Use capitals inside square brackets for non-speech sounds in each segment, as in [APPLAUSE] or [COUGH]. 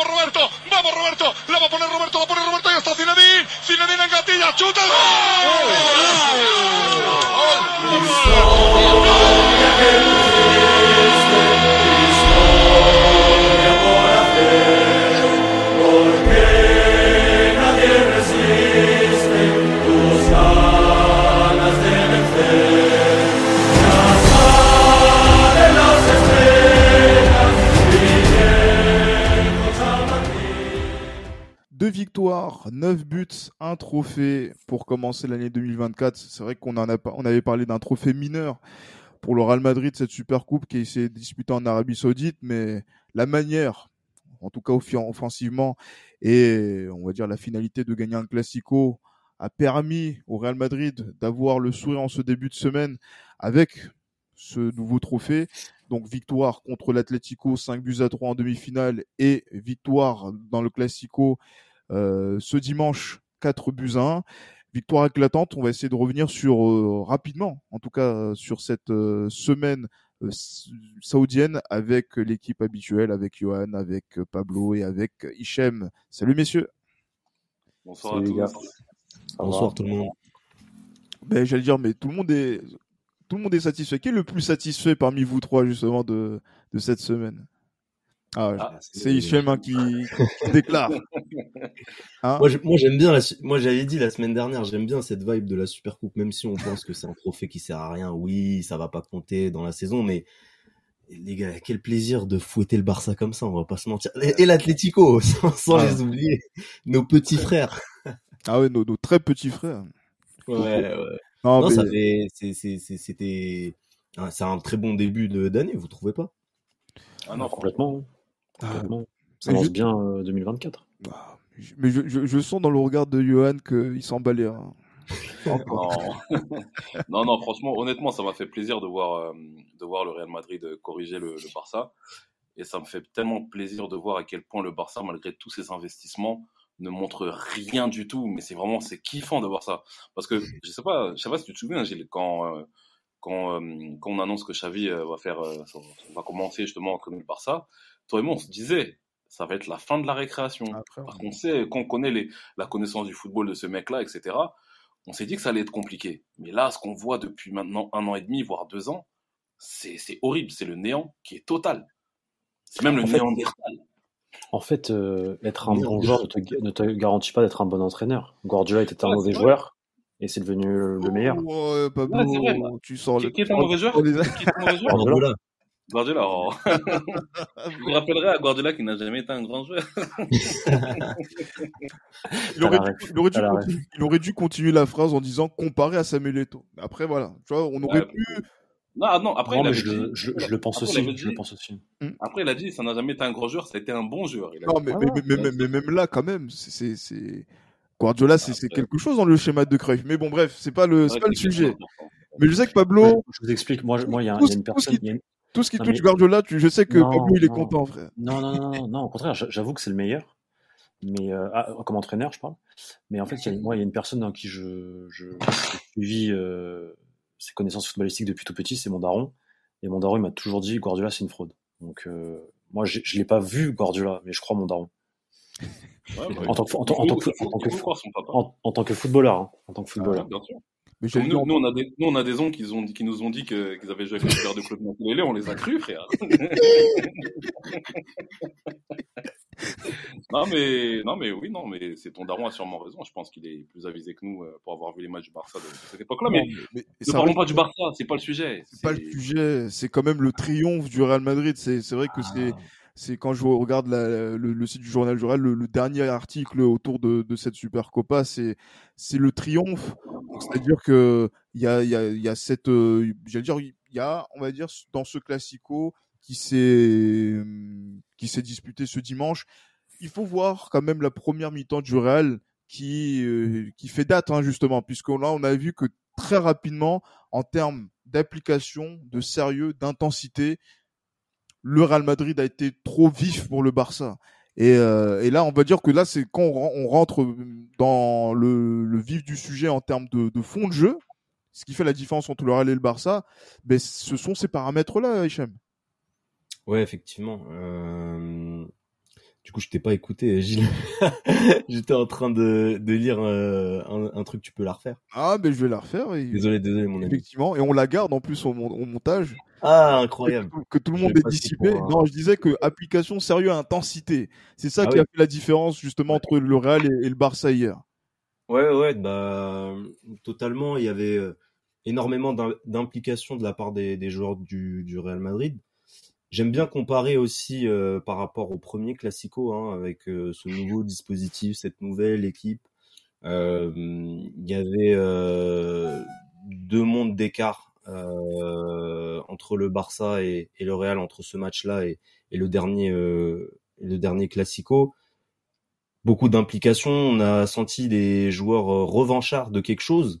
vamos Roberto, vamos Roberto, la va a poner Roberto, la pone Roberto y está Zinedine, Zinedine en gatilla, chuta el trophée pour commencer l'année 2024. C'est vrai qu'on en a, on avait parlé d'un trophée mineur pour le Real Madrid, cette super coupe qui s'est disputée en Arabie Saoudite, mais la manière, en tout cas offensivement, et on va dire la finalité de gagner un classico a permis au Real Madrid d'avoir le sourire en ce début de semaine avec ce nouveau trophée. Donc victoire contre l'Atlético, 5 buts à 3 en demi-finale et victoire dans le Classico euh, ce dimanche, 4 buts à 1. Victoire éclatante, on va essayer de revenir sur euh, rapidement, en tout cas euh, sur cette euh, semaine euh, saoudienne avec l'équipe habituelle, avec Johan, avec euh, Pablo et avec Hichem. Salut messieurs. Bonsoir à tous. Bonsoir tout le monde. Ben, j'allais dire, mais tout le monde est, tout le monde est satisfait. Qui est le plus satisfait parmi vous trois justement de, de cette semaine? Ah, Ah, c'est Hichem hein, qui, qui [LAUGHS] déclare. Hein Moi, j'ai- moi, j'aime bien. La, moi, j'avais dit la semaine dernière, j'aime bien cette vibe de la Super Coupe, même si on pense que c'est un trophée qui sert à rien. Oui, ça va pas compter dans la saison, mais les gars, quel plaisir de fouetter le Barça comme ça, on va pas se mentir. Et, et l'Atlético, [LAUGHS] sans, sans Ah. les oublier, nos petits frères. Ah ouais, nos, nos très petits frères. Ouais, ouais. Non, Non, mais- ça fait, c'est, c'est, c'est- c'était, un- c'est un très bon début de- d'année, vous trouvez pas? Ah non, complètement. Ah, complètement. Ça lance je- bien euh, 2024. bah, je- mais je, je, je sens dans le regard de Johan qu'il s'emballait. Hein. [LAUGHS] Non. [LAUGHS] non, non, franchement, honnêtement, ça m'a fait plaisir de voir, euh, de voir le Real Madrid euh, corriger le, le Barça. Et ça me fait tellement plaisir de voir à quel point le Barça, malgré tous ses investissements, ne montre rien du tout. Mais c'est vraiment, c'est kiffant de voir ça. Parce que, je sais pas, je sais pas si tu te souviens, Gilles, quand, euh, quand, euh, quand on annonce que Xavi euh, va faire, euh, va commencer justement à entraîner le Barça, toi et moi, on se disait, ça va être la fin de la récréation. Après, Parce qu'on sait, qu'on connaît les, la connaissance du football de ce mec-là, etc., on s'est dit que ça allait être compliqué. Mais là, ce qu'on voit depuis maintenant un an et demi, voire deux ans, c'est c'est horrible. C'est le néant qui est total. C'est même le En fait- néandertal. En fait, euh, être un bon joueur ne te, ne te garantit pas d'être un bon entraîneur. Guardiola était un Ouais, mauvais joueur et c'est devenu le meilleur. Ouais, Pablo, Ouais, c'est vrai, tu sors Qui, le. qui est un mauvais [LAUGHS] joueur Oh, les- Qui est un mauvais joueur Guardiola. Guardiola. oh. [LAUGHS] Je vous rappellerai à Guardiola qui n'a jamais été un grand joueur. [LAUGHS] Il aurait, dû, il, aurait dû continuer, il aurait dû continuer la phrase en disant comparé à Samuel Eto'o. Après, voilà. Tu vois, on aurait Ouais. pu. Non, ah non, après, non, il mais je, dit, le- je, je le pense après, aussi. Je le pense aussi. après, il a dit, ça n'a jamais été un grand joueur, ça a été un bon joueur. Il a Non, mais, Ah mais, ouais. mais, mais- mais même là, quand même, c'est- Guardiola, c'est quelque chose dans le schéma de Cruyff. Mais bon, bref, c'est pas le, c'est Ouais, pas le sujet. Mais je sais que Pablo, je vous explique. Moi, il y y a une personne. qui- il y a une- tout ce qui Non, touche mais- Guardiola, tu, je sais que Non, Pablo, il est non. content, frère. Non, non, non, non, [LAUGHS] non, au contraire, j'a- j'avoue que c'est le meilleur. Mais euh, ah, comme entraîneur, je parle. Mais en fait, il y a, moi, il y a une personne dans qui je, je, j'ai suivi euh, ses connaissances footballistiques depuis tout petit, c'est mon daron. Et mon daron, il m'a toujours dit Guardiola, c'est une fraude. Donc, euh, moi, je l'ai pas vu Guardiola, mais je crois mon daron. Ouais, En tant que, en tant footballeur, hein, en tant que footballeur. Mais nous, nous, on a des, nous, on a des oncles qui, ont, qui nous ont dit que- qu'ils avaient joué avec le père de Claude Makelele, on les a crus, frère. [LAUGHS] non, mais, non, mais oui, non, mais c'est ton daron a sûrement raison. Je pense qu'il est plus avisé que nous euh, pour avoir vu les matchs du Barça de, de cette époque-là. Mais ne parlons reste- pas du Barça, c'est pas le sujet. C'est pas le sujet, c'est quand même le triomphe du Real Madrid. C'est c'est vrai que Ah. c'est quand je regarde le, site du journal du Real, le, le dernier article autour de, cette Super Copa, c'est c'est le triomphe. C'est-à-dire que il y a il y a y a cette euh, j'allais dire il y a on va dire dans ce classico qui s'est qui s'est disputé ce dimanche, il faut voir quand même la première mi-temps du Real qui euh, qui fait date hein, justement puisque là on a vu que très rapidement en termes d'application, de sérieux, d'intensité, le Real Madrid a été trop vif pour le Barça. Et, euh, et là, on va dire que là, c'est quand on, ren- on rentre dans le, vif du sujet en termes de, de fond de jeu, ce qui fait la différence entre le Real et le Barça, ben, ce sont ces paramètres-là, Hichem. Ouais, effectivement. Euh, Du coup, je t'ai pas écouté, Gilles. [LAUGHS] J'étais en train de, de lire euh, un, un, truc, tu peux la refaire? Ah, mais je vais la refaire. Et... Désolé, désolé, mon ami. Effectivement, et on la garde en plus au, au montage. Ah, incroyable. Que, que tout le monde est dissipé. Pour, Non, je disais que application, sérieux, intensité. C'est ça ah qui oui. a fait la différence justement entre le Real et, et le Barça hier. Ouais, ouais, bah totalement. Il y avait énormément d'implication de la part des, des joueurs du, du, Real Madrid. J'aime bien comparer aussi euh, par rapport au premier Classico, hein, avec euh, ce nouveau dispositif, cette nouvelle équipe. Euh, il y avait deux mondes d'écart entre le Barça et, le Real entre ce match-là et, le dernier le dernier Classico beaucoup d'implication. On a senti des joueurs revanchards de quelque chose.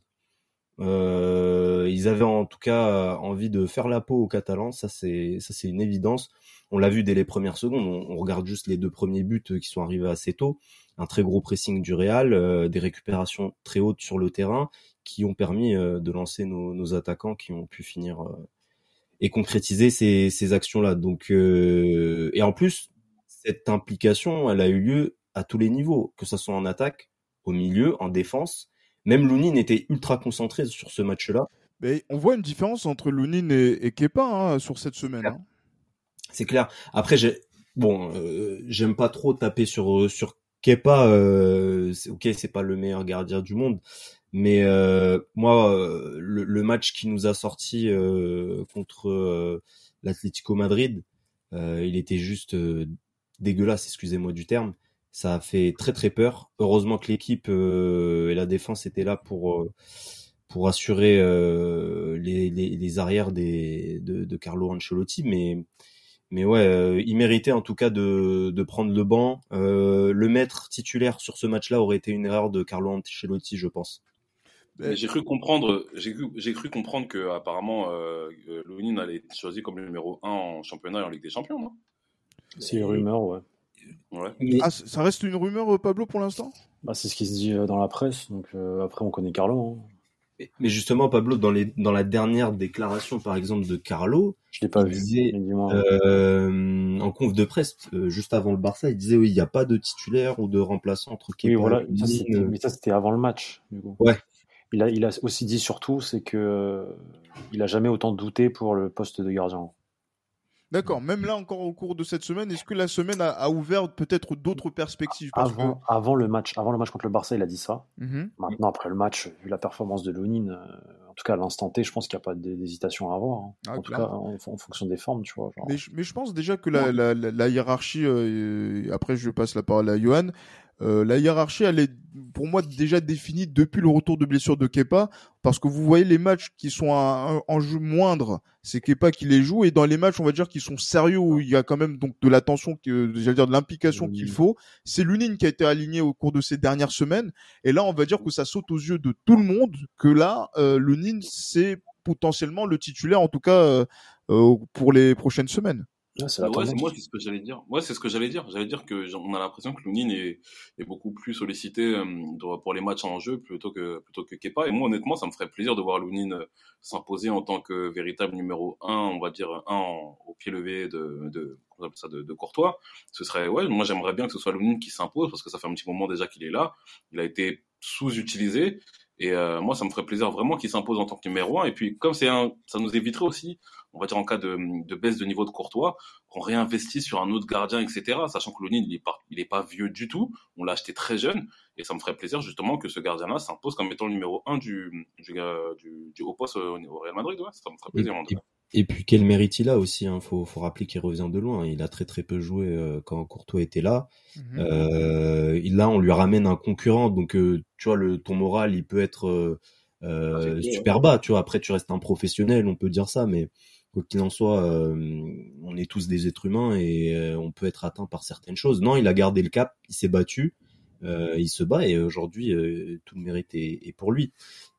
Euh, ils avaient en tout cas envie de faire la peau aux Catalans, ça c'est ça c'est une évidence. On l'a vu dès les premières secondes. On, regarde juste les deux premiers buts qui sont arrivés assez tôt. Un très gros pressing du Real, euh, des récupérations très hautes sur le terrain qui ont permis euh, de lancer nos, nos, attaquants qui ont pu finir euh, et concrétiser ces, ces actions-là. Donc euh, et en plus cette implication, elle a eu lieu à tous les niveaux, que ce soit en attaque, au milieu, en défense. Même Lounine était ultra concentré sur ce match-là. Mais on voit une différence entre Lounine et, et Kepa hein, sur cette semaine. Hein. C'est clair. Après, j'ai bon, euh, j'aime pas trop taper sur sur Kepa. Euh, ok, c'est pas le meilleur gardien du monde, mais euh, moi, le, le, match qui nous a sorti euh, contre euh, l'Atlético Madrid, il était juste dégueulasse, excusez-moi du terme. Ça a fait très très peur. Heureusement que l'équipe euh, et la défense étaient là pour euh, pour assurer euh, les, les, les, arrières des, de, de, Carlo Ancelotti, mais mais ouais, il méritait en tout cas de, de prendre le banc. le mettre titulaire sur ce match-là aurait été une erreur de Carlo Ancelotti, je pense. J'ai cru comprendre, j'ai cru, comprendre que apparemment euh, Lounine allait être choisi comme le numéro 1 en championnat et en Ligue des Champions, non? C'est une rumeur, ouais. Ouais. Mais... Ah, ça reste une rumeur, Pablo, pour l'instant? Bah, C'est ce qui se dit dans la presse. Donc euh, après, on connaît Carlo. Hein. Mais justement, Pablo, dans, les, dans la dernière déclaration, par exemple, de Carlo, je l'ai pas vu. Disait, euh, en conf de presse, euh, juste avant le Barça, il disait oui, il n'y a pas de titulaire ou de remplaçant entre Kepa oui, voilà. Ça, mais ça, c'était avant le match. Du coup. Ouais. Il a, il a aussi dit surtout, c'est que euh, il a jamais autant douté pour le poste de gardien. D'accord. Même là, encore au cours de cette semaine, est-ce que la semaine a, a ouvert peut-être d'autres perspectives? Parce avant, que... avant, le match, avant le match contre le Barça, il a dit ça. Mm -hmm. Maintenant, après le match, vu la performance de Lounine, euh, en tout cas à l'instant T, je pense qu'il n'y a pas d'hésitation à avoir. Hein. Ah, en tout cas, en, en, fonction des formes, tu vois. Genre... Mais, je, mais, je pense déjà que la, la, la, la hiérarchie, euh, après je passe la parole à Johan, euh, la hiérarchie, elle est pour moi déjà définie depuis le retour de blessure de Kepa, parce que vous voyez les matchs qui sont en jeu moindre, c'est Kepa qui les joue, et dans les matchs, on va dire, qui sont sérieux, où il y a quand même donc de l'attention, j'allais dire de l'implication oui. qu'il faut, c'est Lunine qui a été aligné au cours de ces dernières semaines, et là, on va dire que ça saute aux yeux de tout le monde, que là, euh, Lunine, c'est potentiellement le titulaire, en tout cas, euh, euh, pour les prochaines semaines. Ouais, c'est ouais, moi, c'est ce que j'allais dire. Ouais, c'est ce que j'allais dire. J'allais dire que on a l'impression que Lounine est, est, beaucoup plus sollicité euh, pour les matchs en jeu plutôt que plutôt que Kepa. Et moi, honnêtement, ça me ferait plaisir de voir Lounine euh, s'imposer en tant que véritable numéro 1, on va dire un au pied levé de, de ça de, de, Courtois. Ce serait ouais, moi j'aimerais bien que ce soit Lounine qui s'impose parce que ça fait un petit moment déjà qu'il est là. Il a été sous-utilisé et euh, moi, ça me ferait plaisir vraiment qu'il s'impose en tant que numéro un. Et puis, comme c'est un, ça nous éviterait aussi, on va dire en cas de, de baisse de niveau de Courtois, qu'on réinvestisse sur un autre gardien, etc. Sachant que Lonin, il est pas, il est pas vieux du tout. On l'a acheté très jeune. Et ça me ferait plaisir justement que ce gardien-là s'impose comme étant le numéro un du, du, du, du haut poste au, au Real Madrid. Ouais, ça me ferait plaisir. Et, et puis quel mérite il a aussi, hein. faut, faut rappeler qu'il revient de loin. Il a très très peu joué euh, quand Courtois était là. Mmh. Euh, là, on lui ramène un concurrent, donc euh, tu vois, le, ton moral, il peut être ah, super bas. Tu vois, après, tu restes un professionnel, on peut dire ça, mais quoi qu'il en soit, on est tous des êtres humains et on peut être atteint par certaines choses. Non, il a gardé le cap, il s'est battu. Euh, il se bat et aujourd'hui euh, tout le mérite est, est pour lui.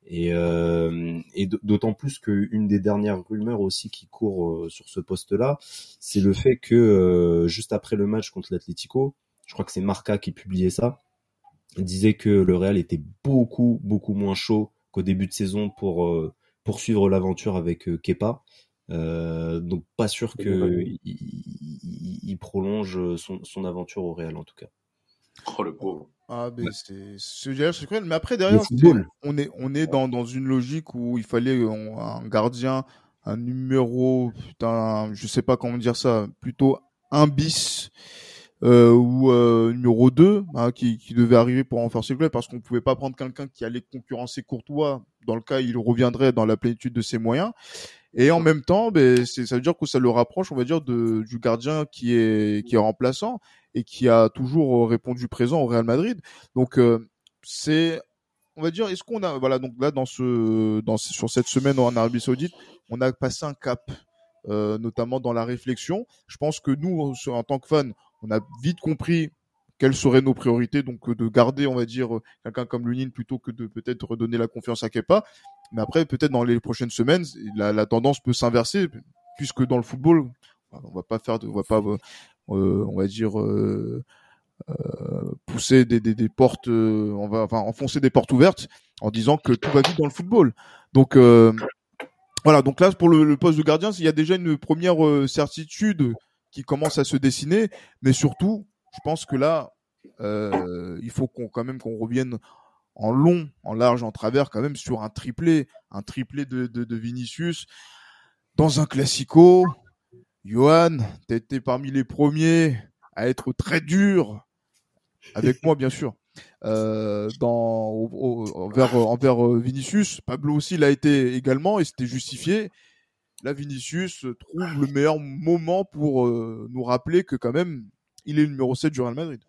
Et, euh, et d'autant plus qu'une des dernières rumeurs aussi qui court sur ce poste-là, c'est le fait que juste après le match contre l'Atlético, je crois que c'est Marca qui publiait ça, disait que le Real était beaucoup beaucoup moins chaud qu'au début de saison pour poursuivre l'aventure avec Kepa. Euh, donc pas sûr que il, il prolonge son, son aventure au Real en tout cas. Oh le pauvre. Ah, mais c'est c'est cruel. Mais après, derrière, on est, on est dans, dans une logique où il fallait euh, un gardien, un numéro, putain, je sais pas comment dire ça, plutôt un bis euh, ou euh, numéro 2 hein, qui, qui devait arriver pour renforcer le club parce qu'on pouvait pas prendre quelqu'un qui allait concurrencer Courtois. Dans le cas, il reviendrait dans la plénitude de ses moyens. Et en même temps, ben, ça veut dire que ça le rapproche, on va dire, de, du gardien qui est, qui est remplaçant et qui a toujours répondu présent au Real Madrid. Donc, euh, c'est, on va dire, est-ce qu'on a, voilà, donc là, dans ce, dans, sur cette semaine en Arabie Saoudite, on a passé un cap, euh, notamment dans la réflexion. Je pense que nous, en tant que fans, on a vite compris quelles seraient nos priorités, donc de garder, on va dire, quelqu'un comme Lunin plutôt que de peut-être redonner la confiance à Kepa. Mais après, peut-être dans les prochaines semaines, la, tendance peut s'inverser, puisque dans le football, on va pas faire, de, on va pas, euh, on va dire, euh, euh, pousser des, des, des portes, on va enfin enfoncer des portes ouvertes en disant que tout va vite dans le football. Donc voilà, donc là pour le, poste de gardien, il y a déjà une première certitude qui commence à se dessiner, mais surtout, je pense que là, il faut quand même qu'on revienne en long, en large, en travers, quand même sur un triplé, un triplé de, de, Vinicius dans un classico. Johan, t'as été parmi les premiers à être très dur avec moi, bien sûr. Euh, dans au, envers, envers Vinicius, Pablo aussi l'a été également et c'était justifié. Là, Vinicius trouve le meilleur moment pour euh, nous rappeler que quand même, il est numéro 7 du Real Madrid.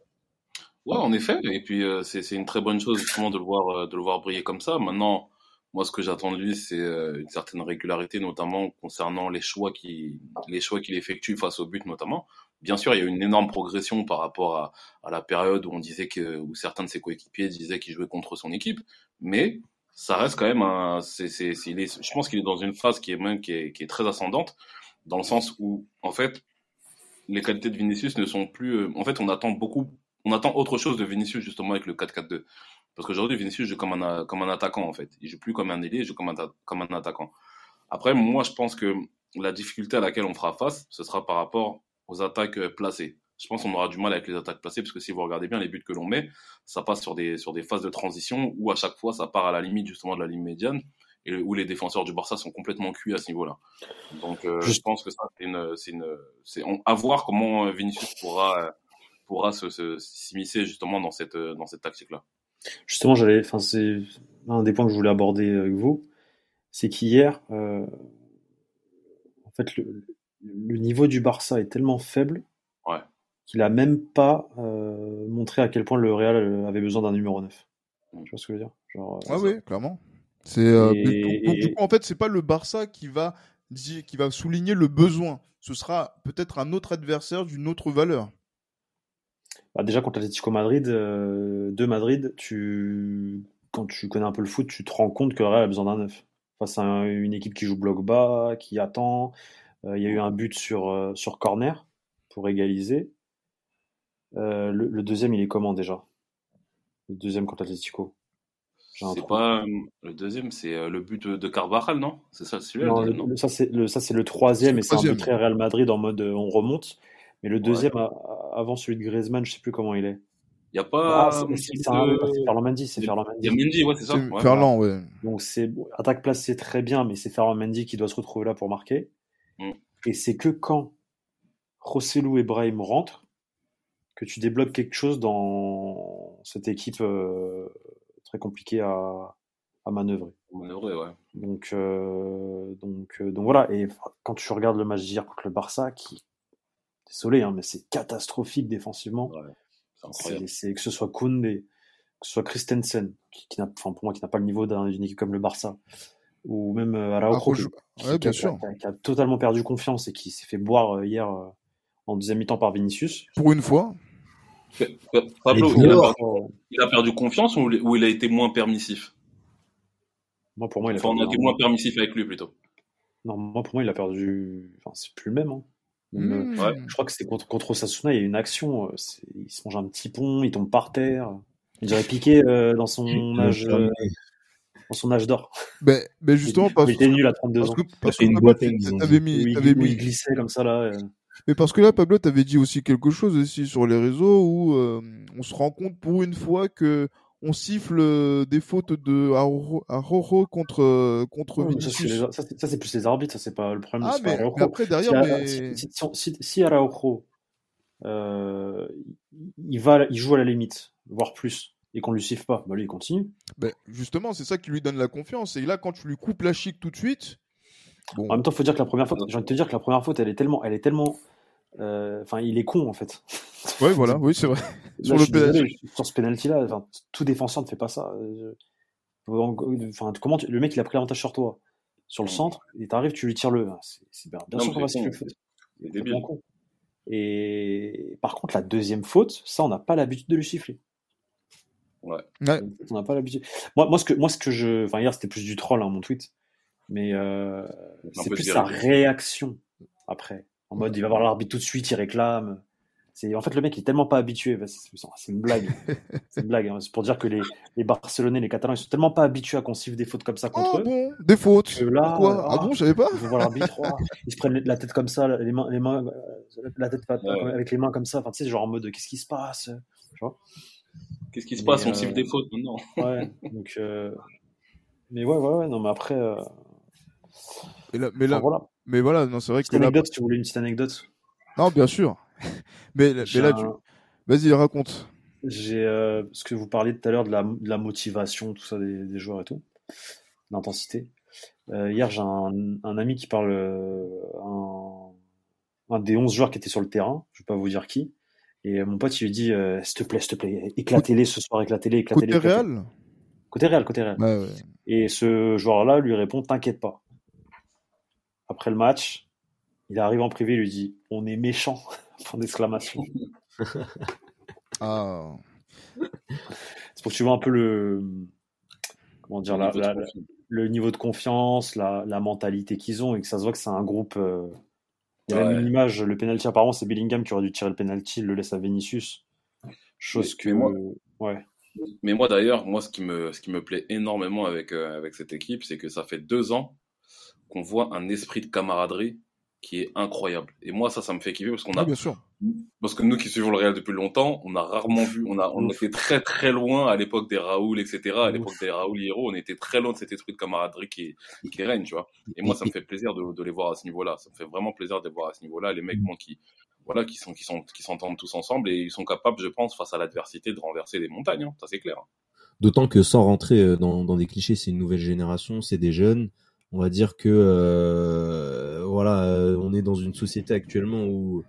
Ouais, en effet. Et puis euh, c'est une très bonne chose justement de le voir euh, de le voir briller comme ça. Maintenant, moi, ce que j'attends de lui, c'est euh, une certaine régularité, notamment concernant les choix qui les choix qu'il effectue face au but, notamment. Bien sûr, il y a une énorme progression par rapport à, à la période où on disait que où certains de ses coéquipiers disaient qu'il jouait contre son équipe, mais ça reste quand même un. C'est, c'est, c'est, est, je pense qu'il est dans une phase qui est même qui est, qui est très ascendante, dans le sens où en fait les qualités de Vinicius ne sont plus. En fait, on attend beaucoup on attend autre chose de Vinicius justement avec le 4-4-2. Parce qu'aujourd'hui, Vinicius joue comme un, comme un attaquant en fait. Il joue plus comme un ailier, il joue comme un, comme un attaquant. Après, moi, je pense que la difficulté à laquelle on fera face, ce sera par rapport aux attaques placées. Je pense qu'on aura du mal avec les attaques placées parce que si vous regardez bien les buts que l'on met, ça passe sur des, sur des phases de transition où à chaque fois ça part à la limite justement de la ligne médiane et où les défenseurs du Barça sont complètement cuits à ce niveau-là. Donc euh, je pense que ça c'est une, c'est une, c'est à voir comment Vinicius pourra pourra s'immiscer justement dans cette, dans cette tactique-là. Justement, j'allais, enfin, c'est un des points que je voulais aborder avec vous, c'est qu'hier, euh, en fait, le, le, niveau du Barça est tellement faible ouais. qu'il a même pas euh, montré à quel point le Real avait besoin d'un numéro 9. Tu vois ce que je veux dire? Genre, Ah oui, clairement. C'est euh, et... donc, du coup, en fait, c'est pas le Barça qui va qui va souligner le besoin. Ce sera peut-être un autre adversaire d'une autre valeur. Bah déjà contre l'Atlético Madrid, euh, de Madrid, tu, quand tu connais un peu le foot, tu te rends compte que le Real a besoin d'un neuf. Face à un, une équipe qui joue bloc bas, qui attend. Il euh, y a eu un but sur, euh, sur corner pour égaliser. Le, le, deuxième, il est comment déjà? Le deuxième contre l'Atlético? C'est pas le deuxième, c'est le but de, Carvajal, non? C'est ça, celui-là Non, le, non? ça c'est le ça c'est le troisième et c'est un but très Real Madrid en mode on remonte. Mais le deuxième, ouais. avant celui de Griezmann, je sais plus comment il est. Il n'y a pas. Ah, c'est Ferland Mendy, c'est Ferland Mendy. Ouais, c'est ça. Ouais, Ferland, ouais. Donc c'est attaque placée très bien, mais c'est Ferland Mendy qui doit se retrouver là pour marquer. Mm. Et c'est que quand Rossellou et Brahim rentrent que tu débloques quelque chose dans cette équipe euh, très compliquée à, à manœuvrer. Manœuvrer, ouais. Donc, euh, donc, euh, donc voilà. Et quand tu regardes le match d'hier contre le Barça, qui désolé, hein, mais c'est catastrophique défensivement. Ouais, c'est que ce soit Koundé, que ce soit Christensen, qui, qui n'a, enfin pour moi, qui n'a pas le niveau d'une équipe comme le Barça, ou même euh, Araujo, qui, ouais, qui, qui, a, qui, a, totalement perdu confiance et qui s'est fait boire euh, hier euh, en deuxième mi-temps par Vinicius. Pour une fois. Pablo, il a, perdu, il a, perdu, confiance ou, ou, il a été moins permissif? Moi, pour moi, il a, enfin, perdu, on a été moins permissif avec lui plutôt. Non, moi, pour moi, il a perdu. Enfin, c'est plus le même. Hein. Mmh. Ouais. Je crois que c'était contre, contre Osasuna, il y a une action, euh, il se mange un petit pont, il tombe par terre. Il dirait piqué euh, dans son âge euh, dans son âge d'or. Ben justement parce il était nul à 32 parce ans. Que, parce une que boîte t'avais mis, oui, t'avais mis, il glissait comme ça là. Mais parce que là, Pablo, t'avais dit aussi quelque chose aussi sur les réseaux où euh, on se rend compte pour une fois que on siffle euh, des fautes de Araujo contre euh, contre ça, c'est Vinicius. ça, plus les arbitres, ça c'est pas le problème. Ah mais, mais après derrière, Si, mais si, si, si- si Araujo, euh, il va, il joue à la limite, voire plus, et qu'on lui siffle pas, bah lui il continue. ben, justement, c'est ça qui lui donne la confiance. Et là, quand tu lui coupes la chic tout de suite, bon, En même temps, faut dire que la première faute, j'ai envie de te dire que la première faute, elle est tellement, elle est tellement, enfin, il est con en fait. ouais, voilà, oui, c'est vrai. Là, [LAUGHS] Sur le désolé, penalty. sur ce penalty là, enfin, tout défenseur ne fait pas ça. Euh, Enfin, comment tu- le mec il a pris l'avantage sur toi, sur le centre, et t'arrives, tu lui tires le. C'est c'est bien, bien Non, sûr qu'on va c'est siffler con. Et par contre, la deuxième faute, ça, on n'a pas l'habitude de lui siffler. Ouais. Ouais. On n'a pas l'habitude. Moi, moi, ce que, moi, ce que je. Enfin, hier, c'était plus du troll, hein, mon tweet. Mais euh, c'est plus sa réaction après. En mode, il va voir l'arbitre tout de suite, il réclame. C'est, en fait, le mec il est tellement pas habitué. C'est, une blague. c'est une blague. hein. C'est pour dire que les, les Barcelonais, les Catalans, ils sont tellement pas habitués à qu'on siffle des fautes comme ça contre Oh eux. bon, des fautes? Que là, Pourquoi? Ah ah, bon, je savais pas. Ils vont voir l'arbitre, oh, ils se prennent la tête comme ça, les mains, les mains, euh, la tête pas- Ouais. avec les mains comme ça. Enfin, tu sais, genre en mode, qu'est-ce qui se passe? Qu'est-ce qui se passe? On euh, siffle des fautes maintenant. Ouais. Donc, euh, mais ouais, ouais, ouais. Non, mais après, euh, Et là, mais enfin, là, voilà. mais voilà, non, c'est vrai Petite que là, anecdote, si tu voulais une petite anecdote. non, bien sûr. [LAUGHS] mais, mais là, tu, vas-y, raconte. J'ai euh, parce que vous parliez tout à l'heure de la, de la motivation, tout ça des, des joueurs et tout, l'intensité. Euh, hier, j'ai un, un ami qui parle, euh, un, un des 11 joueurs qui était sur le terrain, je vais pas vous dire qui. Et mon pote, il lui dit, s'il te plaît, s'il te plaît, éclatez-les ce soir, éclatez-les, éclatez-les. Côté. Real? Côté réel, côté réel. Ouais, ouais. Et ce joueur-là lui répond, t'inquiète pas. Après le match, il arrive en privé, il lui dit, on est méchant, [LAUGHS] point d'exclamation. [LAUGHS] Ah, C'est pour que tu vois un peu le, comment dire, la, Niveau de la- confiance. le niveau de confiance, la, la mentalité qu'ils ont et que ça se voit que c'est un groupe. euh, Il y a Ouais. même une image, le penalty apparemment c'est Bellingham qui aurait dû tirer le penalty, il le laisse à Vinicius. Chose Mais- que. mais moi- Ouais. Mais moi d'ailleurs, moi ce qui me ce qui me plaît énormément avec euh, avec cette équipe, c'est que ça fait deux ans qu'on voit un esprit de camaraderie qui est incroyable. Et moi ça, ça me fait kiffer parce qu'on a bien sûr. parce que nous qui suivons le Real depuis longtemps, on a rarement vu, on a on était très très loin à l'époque des Raoul etc. À l'époque des Raoul Hierro, on était très loin de cet esprit de camaraderie qui qui règne, tu vois. Et moi ça me fait plaisir de, de les voir à ce niveau-là. Ça me fait vraiment plaisir de les voir à ce niveau-là. Les mecs moi, qui voilà qui sont qui sont qui s'entendent tous ensemble et ils sont capables, je pense, face à l'adversité, de renverser des montagnes. hein. Ça c'est clair. D'autant que sans rentrer euh, dans, dans des clichés, c'est une nouvelle génération, c'est des jeunes. On va dire que euh, voilà, euh, on est dans une société actuellement où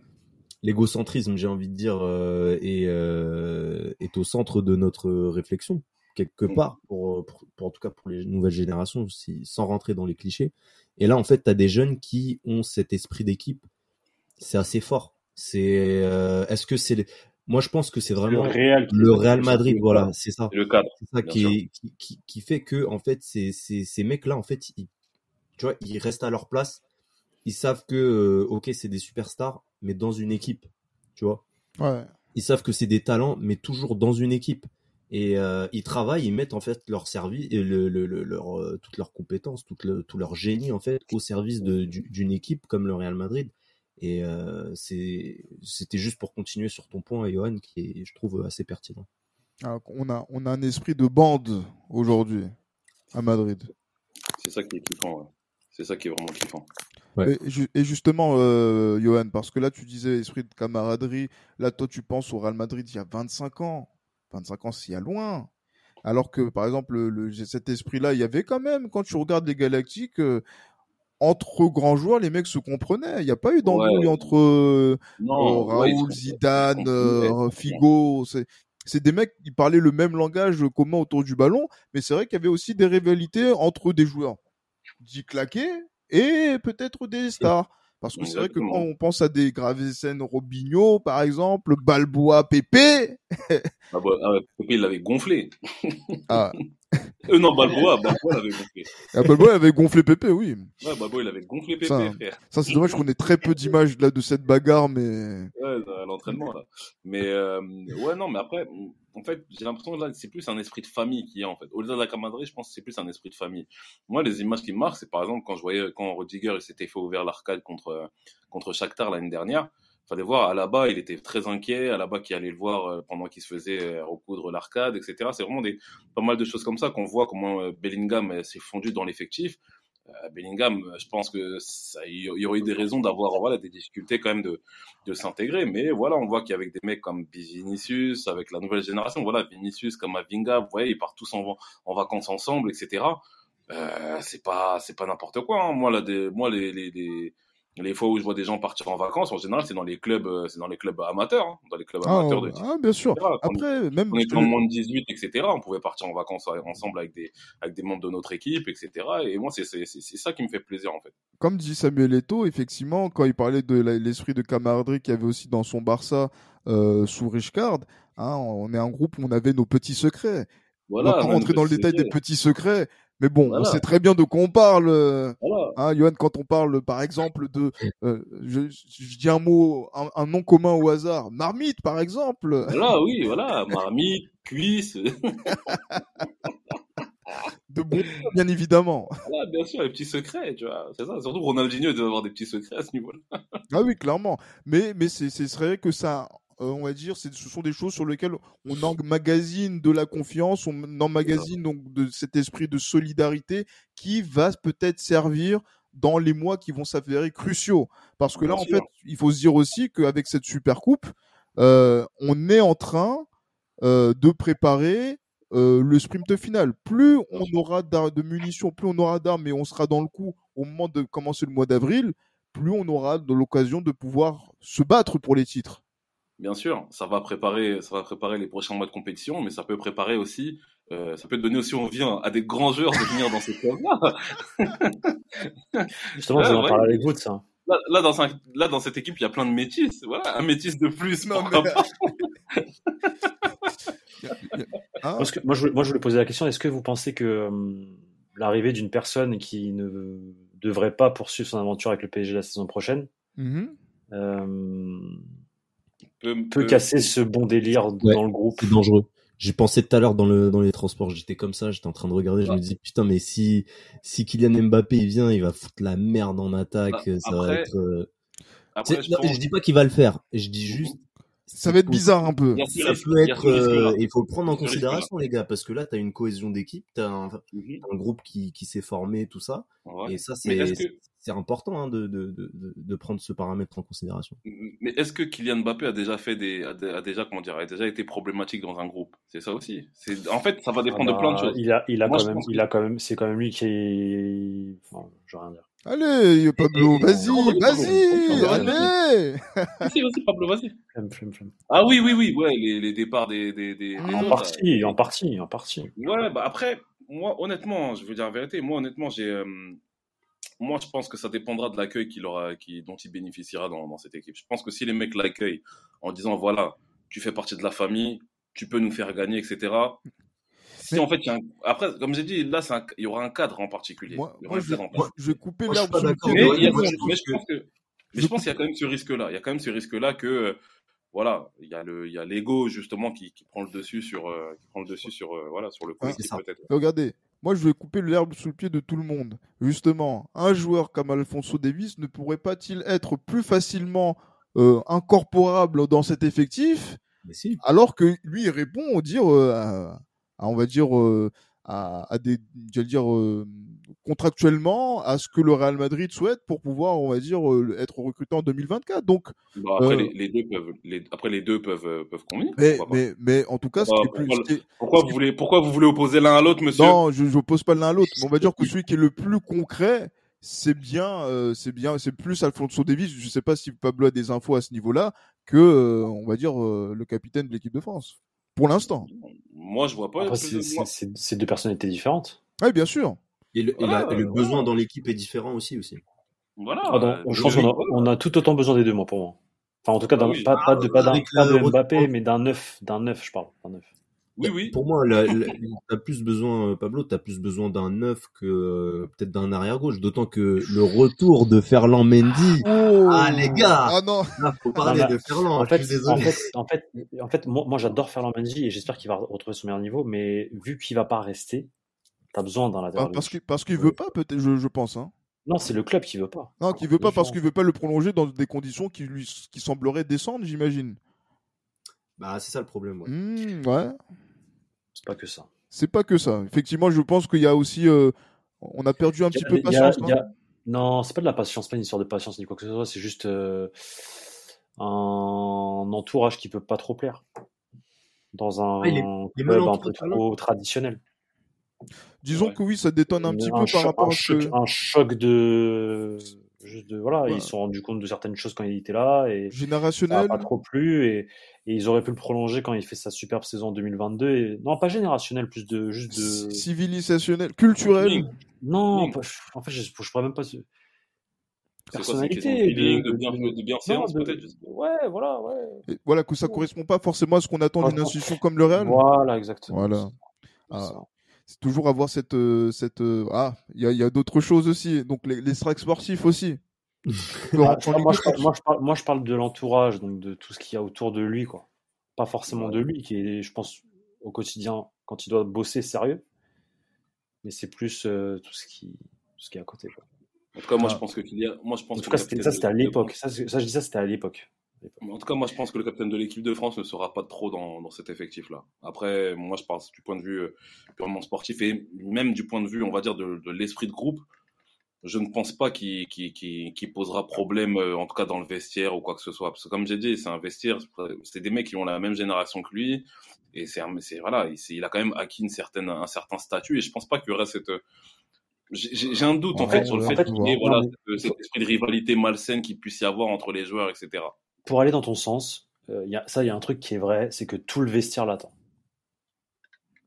l'égocentrisme, j'ai envie de dire, euh, est, euh, est au centre de notre réflexion quelque Mm. part, pour, pour, pour- en tout cas pour les nouvelles générations, si, sans rentrer dans les clichés. Et là, en fait, tu as des jeunes qui ont cet esprit d'équipe. C'est assez fort. C'est, euh, est-ce que c'est, moi je pense que c'est Le vraiment Real, le Real Madrid, voilà, c'est ça. C'est le cadre. C'est ça qui, qui, qui, qui fait que, en fait, ces, ces, ces mecs-là, en fait, ils, tu vois, ils restent à leur place. Ils savent que, euh, ok, c'est des superstars, mais dans une équipe, tu vois. Ouais. Ils savent que c'est des talents, mais toujours dans une équipe. Et euh, ils travaillent, ils mettent en fait leur service, et le, le, le- leur, euh, toutes leurs compétences, tout, le, tout leur génie en fait au service du- d'une équipe comme le Real Madrid. Et euh, c'est- c'était juste pour continuer sur ton point, Johan, qui est, je trouve, assez pertinent. Ah, on a, on a un esprit de bande aujourd'hui à Madrid. C'est ça qui est kiffant. C'est ça qui est vraiment kiffant. Ouais. Et, ju- et justement, euh, Johan, parce que là, tu disais esprit de camaraderie. Là, toi, tu penses au Real Madrid il y a 25 ans. 25 ans, c'est il y a loin. Alors que, par exemple, le, le- cet esprit-là, il y avait quand même, quand tu regardes les Galactiques, euh, entre grands joueurs, les mecs se comprenaient. Il n'y a pas eu d'embrouille Ouais. entre euh, Non, euh, ouais, ils Raoul, Zidane, euh, Figo. C'est c'est des mecs qui parlaient le même langage commun autour du ballon, mais c'est vrai qu'il y avait aussi des rivalités entre des joueurs dits claqués et peut-être des stars. Parce que c'est vrai que quand on pense à des Gravesen Robinho, par exemple, Balboa, Pépé, [LAUGHS] Ah bah, ah Pépé, il l'avait gonflé. ah, [LAUGHS] Euh, non, Balboa, Balboa l'avait gonflé. ah, Balboa avait gonflé Pépé, oui. Ouais, Balboa, il avait gonflé Pépé, Ça, frère. Ça, c'est dommage qu'on ait très peu d'images là de cette bagarre, mais Ouais, l'entraînement, là. Mais, euh, ouais, non, mais après, en fait, j'ai l'impression que là, c'est plus un esprit de famille qui est en fait. Au-delà de la camaraderie, je pense que c'est plus un esprit de famille. Moi, les images qui me marquent, c'est par exemple quand je voyais quand Rodiger s'était fait ouvrir l'arcade contre contre Shakhtar l'année dernière. Fallait voir à la bas, il était très inquiet. À la bas, qui allait le voir euh, pendant qu'il se faisait euh, recoudre l'arcade, etc. C'est vraiment des pas mal de choses comme ça qu'on voit comment euh, Bellingham s'est fondu dans l'effectif. Bellingham, je pense que ça, il y aurait eu des raisons d'avoir voilà des difficultés quand même de de s'intégrer, mais voilà, on voit qu'avec des mecs comme Vinicius, avec la nouvelle génération, voilà Vinicius comme Avinga, vous voyez, ils partent tous en, en vacances ensemble, etc. Euh, c'est pas c'est pas n'importe quoi. Hein. Moi là, des, moi les, les, les les fois où je vois des gens partir en vacances, en général, c'est dans les clubs, euh, c'est dans les clubs amateurs, hein, dans les clubs Ah, amateurs de ah, bien sûr. Après, même. on était en moins de 18, etc. On pouvait partir en vacances ensemble avec des, avec des membres de notre équipe, etc. Et moi, c'est ça qui me fait plaisir, en fait. Comme dit Samuel Eto'o, effectivement, quand il parlait de l'esprit de camaraderie qu'il y avait aussi dans son Barça euh, sous Richcard, hein, on est un groupe où on avait nos petits secrets. on va Voilà. pas rentrer dans le détail des petits secrets, mais bon, on sait très bien de quoi on parle. euh, Voilà. Hein, Johan, quand on parle, par exemple, de, euh, je, je dis un mot, un, un nom commun au hasard, marmite, par exemple. Voilà, oui, voilà. Marmite, cuisse. De bon, bien évidemment. voilà, bien sûr, les petits secrets, tu vois. C'est ça. Surtout Ronaldinho, il doit avoir des petits secrets à ce niveau-là. Ah oui, clairement. Mais, mais c'est, c'est vrai que ça, euh, on va dire, ce sont des choses sur lesquelles on emmagasine de la confiance, on emmagasine donc de cet esprit de solidarité qui va peut-être servir dans les mois qui vont s'avérer cruciaux. Parce que là, en fait, il faut se dire aussi qu'avec cette super coupe, euh, on est en train euh, de préparer euh, le sprint final. Plus on aura de munitions, plus on aura d'armes et on sera dans le coup au moment de commencer le mois d'avril, plus on aura de l'occasion de pouvoir se battre pour les titres. Bien sûr, ça va préparer, ça va préparer les prochains mois de compétition, mais ça peut préparer aussi, euh, ça peut donner aussi envie à à des grands joueurs de venir dans ces clubs-là. [LAUGHS] Justement, je vais en parler avec vous de ça. Là, là, dans un- là, dans cette équipe, il y a plein de métis. Voilà, un métis de plus. Non, mais- pas. [LAUGHS] Hein? Parce que moi, je, voulais- moi, je voulais poser la question est-ce que vous pensez que euh, l'arrivée d'une personne qui ne devrait pas poursuivre son aventure avec le PSG la saison prochaine Mhm. euh, peut peut- casser ce bon délire Ouais, dans le groupe C'est dangereux. J'ai pensé tout à l'heure dans le dans les transports, j'étais comme ça, j'étais en train de regarder, je me disais putain mais si si Kylian Mbappé il vient, il va foutre la merde en attaque, Bah, ça va être. euh, Après, je non, pense- je dis pas qu'il va le faire, je dis juste. Ça va être bizarre un peu. Ça risque- peut être, euh, il faut le prendre en considération les gars, parce que là t'as une cohésion d'équipe, t'as un, Mhm. un groupe qui qui s'est formé, tout ça, Ouais. et ça c'est c'est important hein, de, de de prendre ce paramètre en considération. mais est-ce que Kylian Mbappé a déjà fait des, a, dé- a déjà, comment dire, a déjà été problématique dans un groupe? C'est ça aussi. C'est, en fait, ça va Ah dépendre de bah, plein de choses. Il a, il a Moi, quand même, il que- a quand même, c'est quand même lui qui est. Enfin, je rien dire. Allez, Pablo, vas-y, vas-y, allez. Vas-y, [LAUGHS] vas-y, Pablo, vas-y. Ah oui, oui, oui, ouais, les, les départs des, des, des, des En autres, partie, là. en partie, en partie. Ouais, bah après, moi, honnêtement, je veux dire la vérité, moi, honnêtement, j'ai, euh, moi, je pense que ça dépendra de l'accueil qu'il aura, qui, dont il bénéficiera dans, dans cette équipe. Je pense que si les mecs l'accueillent en disant, voilà, tu fais partie de la famille, tu peux nous faire gagner, etc. Si Mais- en fait, il y a un- après, comme j'ai dit, là, un- il y aura un cadre en particulier. Moi, Il y aura moi, un je, vais, cadre en moi, je vais couper pied mais, je pense que, mais je pense qu'il y a quand même ce risque-là. Il y a quand même ce risque-là que, euh, voilà, il y a le, il y a l'ego justement qui, qui prend le dessus sur, euh, qui prend le dessus sur, euh, voilà, sur le Ah, peut-être. Regardez, moi je vais couper l'herbe sous le pied de tout le monde. Justement, un joueur comme Alfonso Davis ne pourrait pas-il être plus facilement euh, incorporable dans cet effectif si. alors que lui il répond on dire euh, à, à, on va dire euh, à, à des j'allais dire euh, contractuellement à ce que le Real Madrid souhaite pour pouvoir on va dire euh, être recruté en 2024 donc Bah, après, Euh. les, les deux peuvent, les, après les deux peuvent, euh, peuvent convenir. mais mais mais en tout cas ce Pourquoi- qui est plus pourquoi ce qui est- Pourquoi vous voulez, pourquoi vous voulez opposer l'un à l'autre, monsieur? Non, je ne pose pas l'un à l'autre, mais on va dire que celui qui est le plus concret, c'est bien, euh, c'est bien, c'est plus Alfonso Davis. Je ne sais pas si Pablo a des infos à ce niveau-là que, euh, on va dire, euh, le capitaine de l'équipe de France. Pour l'instant. Moi, je vois pas. Après, c'est- de- c'est moi- c'est- c'est deux personnalités différentes. Oui, bien sûr. Et le, et Voilà, la- et le voilà. besoin dans l'équipe est différent aussi aussi. Voilà. Ah, donc, euh, je pense qu'on a, on a tout autant besoin des deux, moi, pour moi. Enfin, en tout cas, Ah d'un- oui. pas, pas de, pas d'un, de retour- Mbappé, mais d'un neuf, d'un neuf, je parle, d'un neuf. Oui, oui. Pour moi, la, la- t'as plus besoin, euh, Pablo, t'as plus besoin d'un neuf que euh, peut-être d'un arrière gauche. D'autant que le retour de Ferland Mendy, Ah, les gars Ah non là, faut parler Non, mais de Ferland. En je fait, en fait, en fait, en fait, moi, moi j'adore Ferland Mendy et j'espère qu'il va retrouver son meilleur niveau, mais vu qu'il va pas rester, t'as besoin d'un Ah, latéral parce gauche. qu'il parce qu'il veut pas peut-être je, je pense hein. Non, c'est le club qui veut pas. Non, qu'il veut pas parce qu'il veut pas le prolonger dans des conditions qui lui qui sembleraient décentes, j'imagine. Bah, c'est ça le problème. Ouais. Hmm, ouais. C'est pas que ça. C'est pas que ça. Effectivement, je pense qu'il y a aussi euh, on a perdu un Il y petit a- peu a- patience. hein. a- Non, c'est pas de la patience, pas une histoire de patience ni quoi que ce soit, c'est juste euh, un entourage qui peut pas trop plaire dans un Ah, mal club un peu trop traditionnel. Disons Ouais. que oui, ça détonne un petit peu par rapport un à choc, que un choc de juste de voilà, Ouais. ils se sont rendus compte de certaines choses quand il était là et ça n'a générationnel. pas trop plu et, et ils auraient pu le prolonger quand il fait sa superbe saison en 2022 et non pas générationnel plus de juste de civilisationnel, culturel. Non pas- en fait je, je pourrais même pas quoi, de personnalité de, de- bien, de- de bien séance, peut-être ouais voilà ouais Et voilà que ça correspond pas forcément à ce qu'on attend d'une institution comme le Real. voilà exactement Voilà. C'est Ah. C'est toujours avoir cette euh, cette euh, ah, il y a, il y a d'autres choses aussi. Donc les, les strikes sportifs aussi. Ah, moi, je parle, moi, je parle, moi, je parle de l'entourage, donc de tout ce qu'il y a autour de lui, quoi. Pas forcément de lui, qui est, je pense, au quotidien, quand il doit bosser sérieux, mais c'est plus euh, tout ce qui, tout ce qui est à côté. Quoi. En tout cas, moi, Ah. je pense que Kylian, moi, je pense En tout cas, ça, c'était à l'époque. Ça, je dis ça, c'était à l'époque. En tout cas, moi, je pense que le capitaine de l'équipe de France ne sera pas trop dans, dans cet effectif-là. Après, moi, je pense du point de vue euh, purement sportif et même du point de vue, on va dire, de, de l'esprit de groupe, je ne pense pas qu'il posera problème, euh, en tout cas dans le vestiaire ou quoi que ce soit. Parce que comme j'ai dit, c'est un vestiaire, c'est des mecs qui ont la même génération que lui. Et c'est, voilà, il, a quand même acquis une certaine, un certain statut. Et je pense pas qu'il y aurait cette. J'ai un doute en fait sur le fait qu'il y ait voilà, cet esprit de rivalité malsaine qu'il puisse y avoir entre les joueurs, etc. Pour aller dans ton sens, euh, y a, ça, il y a un truc qui est vrai, c'est que tout le vestiaire l'attend.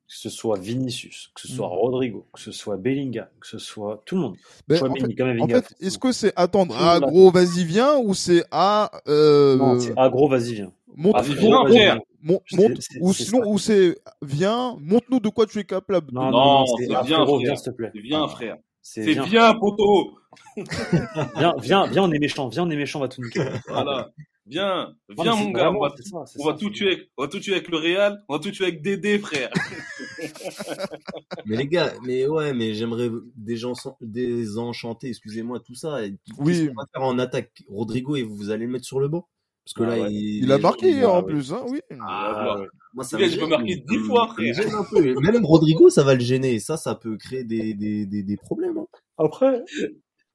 Que ce soit Vinicius, que ce soit Mm. Rodrigo, que ce soit Bellingham, que ce soit tout le monde. Ben, en fait, quand même, en Vinga, fait, est-ce que c'est attendre ah gros vas-y viens ou c'est ah euh, Non, c'est agro, vas-y, viens. montre, Ah, frérot, viens, vas-y, frère. viens. mon- C'est- montre c'est- ou c'est sinon ça. ou c'est viens montre-nous de quoi tu es capable. Non, non, Non, non, c'est ah, frérot, frère. viens, s'il te plaît. Viens, frère. C'est viens, bien, poteau. [LAUGHS] viens, viens, viens, on est méchant, viens, on est méchant, on va tout niquer. Voilà. Viens, viens, mon gars. vraiment- On va, ça, on tout tuer. avec- On va tout tuer avec le Real. On va tout tuer avec Dédé, frère. [LAUGHS] Mais les gars, mais ouais, mais j'aimerais désenchan- désenchanter, excusez-moi, tout ça. Et Oui. Qu'on va faire en attaque? Rodrigo et vous allez le mettre sur le banc? Parce que Ah là, ouais. il, Il a marqué gens, hier ah en ouais. plus hein, oui. Ah, ouais. Moi, ça je peux marquer dix fois, frère. gêne un peu. Même Rodrigo, ça va le gêner. Et ça, ça peut créer des, des, des, des, des problèmes. hein. Après,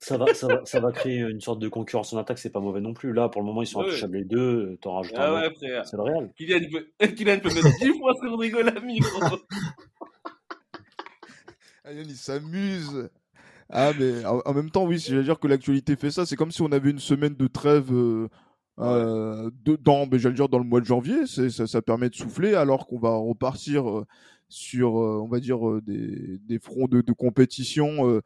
ça va, ça, va, ça va créer une sorte de concurrence en attaque, c'est pas mauvais non plus. Là, pour le moment, ils sont Ouais. intouchables les deux, t'en rajoutes Ah un ouais, c'est le Real. Kylian peut, [LAUGHS] Kylian peut mettre 10 fois sur Rodrigo Lamy. Ayane, il s'amuse. Ah, mais en, même temps, oui, si j'allais dire que l'actualité fait ça, c'est comme si on avait une semaine de trêve euh, euh, dedans, mais j'allais dire dans le mois de janvier. Ça, ça permet de souffler alors qu'on va repartir euh, sur, euh, on va dire, euh, des, des fronts de, de compétition